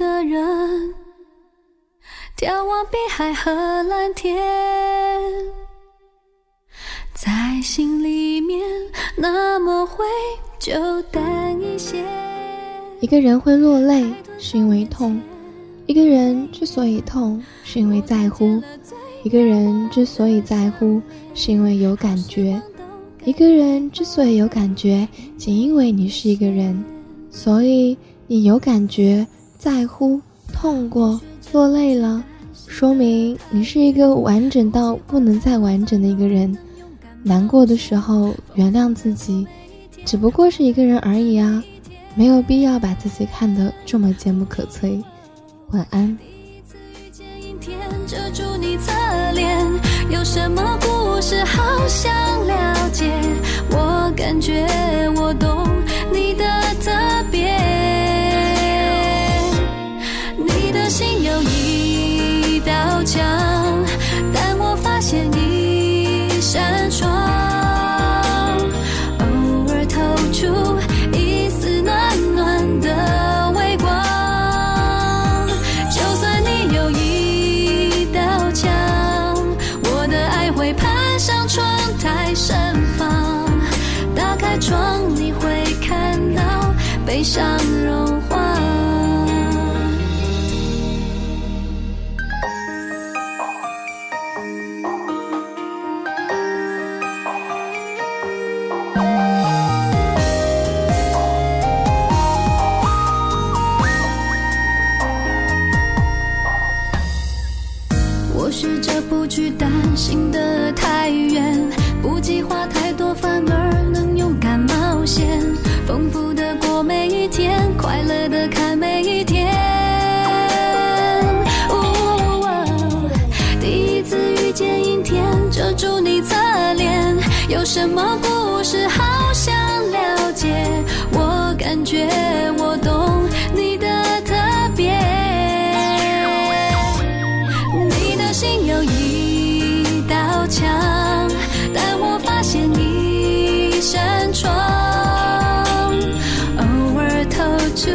个人眺望碧海和蓝天，在心里面那么会就淡一些。一个人会落泪，是因为痛；一个人之所以痛，是因为在乎；一个人之所以在乎，是因为有感觉；一个人之所以有感觉，仅因为你是一个人。所以你有感觉，在乎，痛过，落泪了。说明你是一个完整到不能再完整的一个人，难过的时候原谅自己，只不过是一个人而已啊，没有必要把自己看得这么坚不可摧。晚安。有什么故事好想了解？我感觉悲伤融化。遮住你侧脸，有什么故事好想了解？我感觉我懂你的特别。你的心有一道墙，但我发现一扇窗。偶尔透出